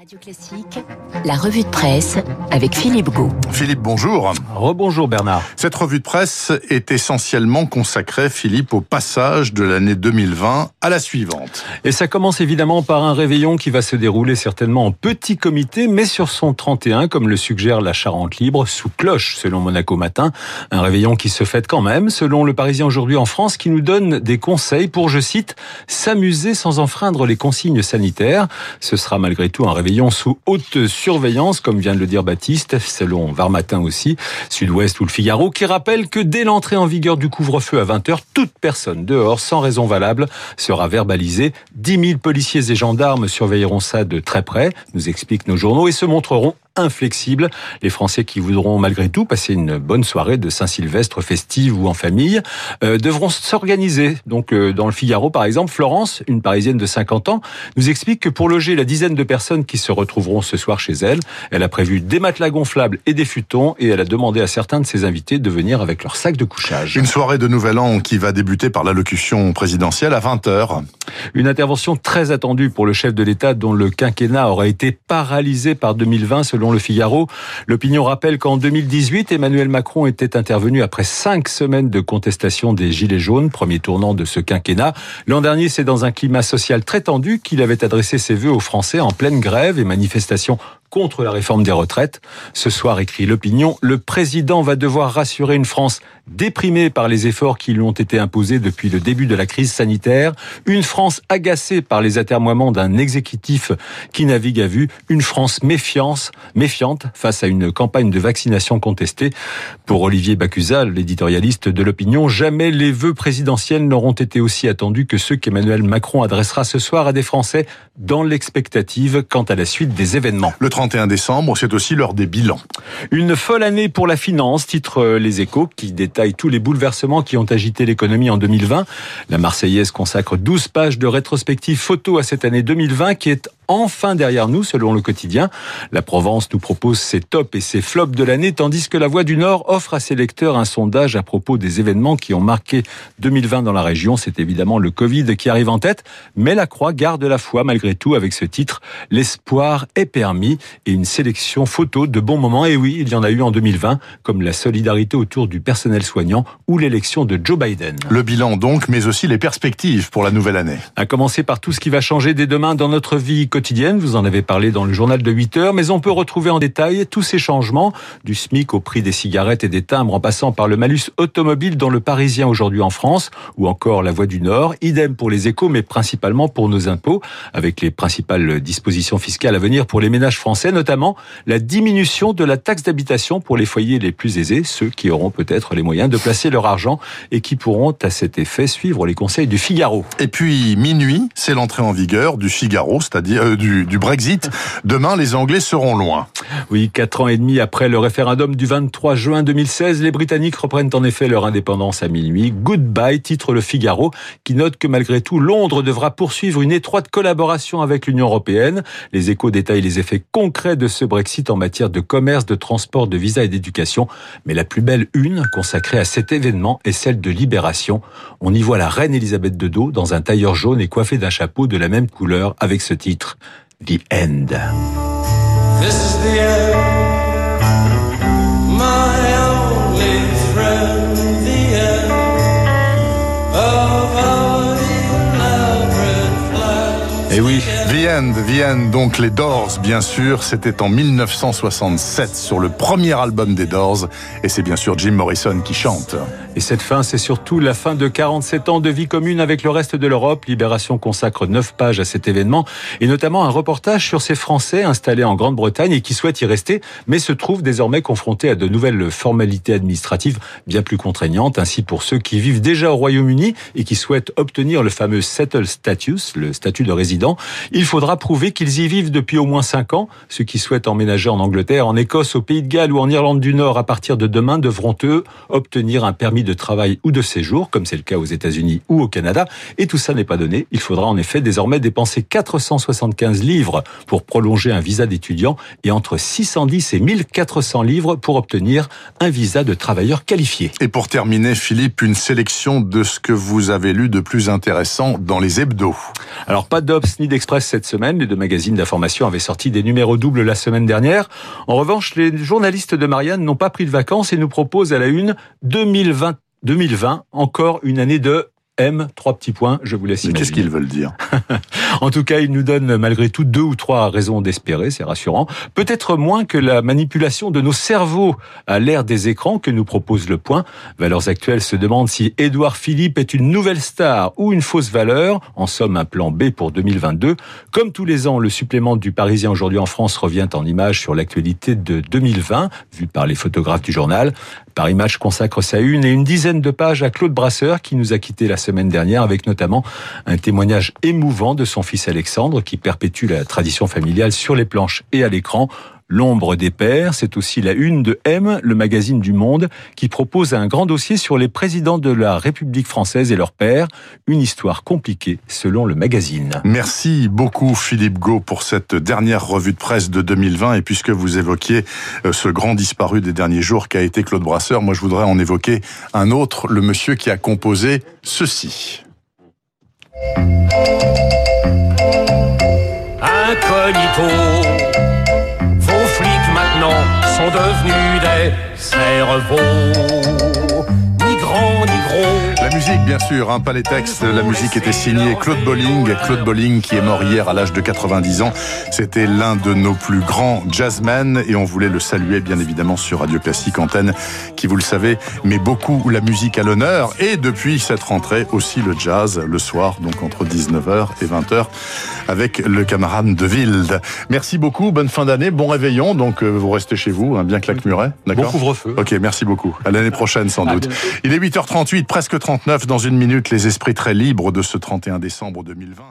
Radio Classique, la revue de presse avec Philippe Gau. Philippe, bonjour. Rebonjour Bernard. Cette revue de presse est essentiellement consacrée, Philippe, au passage de l'année 2020 à la suivante. Et ça commence évidemment par un réveillon qui va se dérouler certainement en petit comité, mais sur son 31, comme le suggère la Charente Libre, sous cloche, selon Monaco Matin. Un réveillon qui se fête quand même, selon le Parisien aujourd'hui en France, qui nous donne des conseils pour, je cite, s'amuser sans enfreindre les consignes sanitaires. Ce sera malgré tout un réveillon sous haute surveillance, comme vient de le dire Baptiste, selon Var Matin aussi, Sud-Ouest ou le Figaro, qui rappelle que dès l'entrée en vigueur du couvre-feu à 20h, toute personne dehors sans raison valable sera verbalisée. 10 000 policiers et gendarmes surveilleront ça de très près, nous expliquent nos journaux, et se montreront inflexible. Les Français qui voudront malgré tout passer une bonne soirée de Saint-Sylvestre festive ou en famille euh, devront s'organiser. Donc euh, dans le Figaro par exemple, Florence, une Parisienne de 50 ans, nous explique que pour loger la dizaine de personnes qui se retrouveront ce soir chez elle, elle a prévu des matelas gonflables et des futons et elle a demandé à certains de ses invités de venir avec leur sac de couchage. Une soirée de Nouvel An qui va débuter par l'allocution présidentielle à 20h. Une intervention très attendue pour le chef de l'État dont le quinquennat aurait été paralysé par 2020 selon le Figaro. L'opinion rappelle qu'en 2018, Emmanuel Macron était intervenu après cinq semaines de contestation des Gilets jaunes, premier tournant de ce quinquennat. L'an dernier, c'est dans un climat social très tendu qu'il avait adressé ses vœux aux Français en pleine grève et manifestation contre la réforme des retraites. Ce soir, écrit l'opinion, le président va devoir rassurer une France déprimée par les efforts qui lui ont été imposés depuis le début de la crise sanitaire, une France agacée par les atermoiements d'un exécutif qui navigue à vue, une France méfiance, méfiante face à une campagne de vaccination contestée. Pour Olivier Bacusa, l'éditorialiste de l'opinion, jamais les vœux présidentiels n'auront été aussi attendus que ceux qu'Emmanuel Macron adressera ce soir à des Français dans l'expectative quant à la suite des événements. 31 décembre, c'est aussi l'heure des bilans. Une folle année pour la finance, titre euh, Les Échos, qui détaille tous les bouleversements qui ont agité l'économie en 2020. La Marseillaise consacre 12 pages de rétrospective photo à cette année 2020 qui est enfin derrière nous, selon le quotidien. La Provence nous propose ses tops et ses flops de l'année, tandis que la Voix du Nord offre à ses lecteurs un sondage à propos des événements qui ont marqué 2020 dans la région. C'est évidemment le Covid qui arrive en tête, mais la Croix garde la foi malgré tout avec ce titre L'espoir est permis et une sélection photo de bons moments. Et oui, il y en a eu en 2020, comme la solidarité autour du personnel soignant ou l'élection de Joe Biden. Le bilan donc, mais aussi les perspectives pour la nouvelle année. À commencer par tout ce qui va changer dès demain dans notre vie quotidienne. Vous en avez parlé dans le journal de 8 heures, mais on peut retrouver en détail tous ces changements, du SMIC au prix des cigarettes et des timbres, en passant par le malus automobile dans le Parisien aujourd'hui en France, ou encore la Voie du Nord. Idem pour les échos, mais principalement pour nos impôts, avec les principales dispositions fiscales à venir pour les ménages français notamment la diminution de la taxe d'habitation pour les foyers les plus aisés, ceux qui auront peut-être les moyens de placer leur argent et qui pourront à cet effet suivre les conseils du Figaro. Et puis minuit, c'est l'entrée en vigueur du Figaro, c'est-à-dire euh, du, du Brexit. Demain, les Anglais seront loin. Oui, quatre ans et demi après le référendum du 23 juin 2016, les Britanniques reprennent en effet leur indépendance à minuit. Goodbye, titre le Figaro, qui note que malgré tout, Londres devra poursuivre une étroite collaboration avec l'Union européenne. Les échos détaillent les effets concret de ce Brexit en matière de commerce, de transport, de visa et d'éducation. Mais la plus belle une consacrée à cet événement est celle de Libération. On y voit la reine Elisabeth II dans un tailleur jaune et coiffée d'un chapeau de la même couleur avec ce titre, The End. This is the end. Et oui, Vienne, Vienne, donc les Doors, bien sûr. C'était en 1967 sur le premier album des Doors. Et c'est bien sûr Jim Morrison qui chante. Et cette fin, c'est surtout la fin de 47 ans de vie commune avec le reste de l'Europe. Libération consacre 9 pages à cet événement et notamment un reportage sur ces Français installés en Grande-Bretagne et qui souhaitent y rester, mais se trouvent désormais confrontés à de nouvelles formalités administratives bien plus contraignantes. Ainsi pour ceux qui vivent déjà au Royaume-Uni et qui souhaitent obtenir le fameux settle status, le statut de il faudra prouver qu'ils y vivent depuis au moins 5 ans. Ceux qui souhaitent emménager en Angleterre, en Écosse, au Pays de Galles ou en Irlande du Nord à partir de demain devront eux obtenir un permis de travail ou de séjour, comme c'est le cas aux États-Unis ou au Canada. Et tout ça n'est pas donné. Il faudra en effet désormais dépenser 475 livres pour prolonger un visa d'étudiant et entre 610 et 1400 livres pour obtenir un visa de travailleur qualifié. Et pour terminer, Philippe, une sélection de ce que vous avez lu de plus intéressant dans les hebdos. Alors pas d'Obs ni d'Express cette semaine. Les deux magazines d'information avaient sorti des numéros doubles la semaine dernière. En revanche, les journalistes de Marianne n'ont pas pris de vacances et nous proposent à la une 2020 2020, encore une année de M, trois petits points, je vous laisse imaginer. Qu'est-ce qu'ils veulent dire? En tout cas, ils nous donnent malgré tout deux ou trois raisons d'espérer, c'est rassurant. Peut-être moins que la manipulation de nos cerveaux à l'ère des écrans que nous propose le point. Valeurs actuelles se demandent si Édouard Philippe est une nouvelle star ou une fausse valeur, en somme un plan B pour 2022. Comme tous les ans, le supplément du Parisien aujourd'hui en France revient en image sur l'actualité de 2020, vu par les photographes du journal. Paris Match consacre sa une et une dizaine de pages à Claude Brasseur qui nous a quitté la semaine dernière avec notamment un témoignage émouvant de son fils Alexandre qui perpétue la tradition familiale sur les planches et à l'écran. L'ombre des pères, c'est aussi la une de M, le magazine du Monde, qui propose un grand dossier sur les présidents de la République française et leurs pères. Une histoire compliquée, selon le magazine. Merci beaucoup, Philippe Gau, pour cette dernière revue de presse de 2020. Et puisque vous évoquiez euh, ce grand disparu des derniers jours qu'a été Claude Brasseur, moi je voudrais en évoquer un autre, le monsieur qui a composé ceci. Incognito. Sont devenus des cerveaux, ni gros la musique, bien sûr, hein, pas les textes. La musique était signée Claude Bolling. Claude Bolling, qui est mort hier à l'âge de 90 ans. C'était l'un de nos plus grands jazzmen et on voulait le saluer, bien évidemment, sur Radio Classique Antenne, qui, vous le savez, met beaucoup la musique à l'honneur. Et depuis cette rentrée, aussi le jazz, le soir, donc entre 19h et 20h, avec le camarade de Wilde. Merci beaucoup. Bonne fin d'année. Bon réveillon. Donc, euh, vous restez chez vous, hein, bien que Muret. D'accord? Bon couvre-feu. Ok, merci beaucoup. À l'année prochaine, sans doute. Il est 8h38, presque 30 dans une minute, les esprits très libres de ce 31 décembre 2020.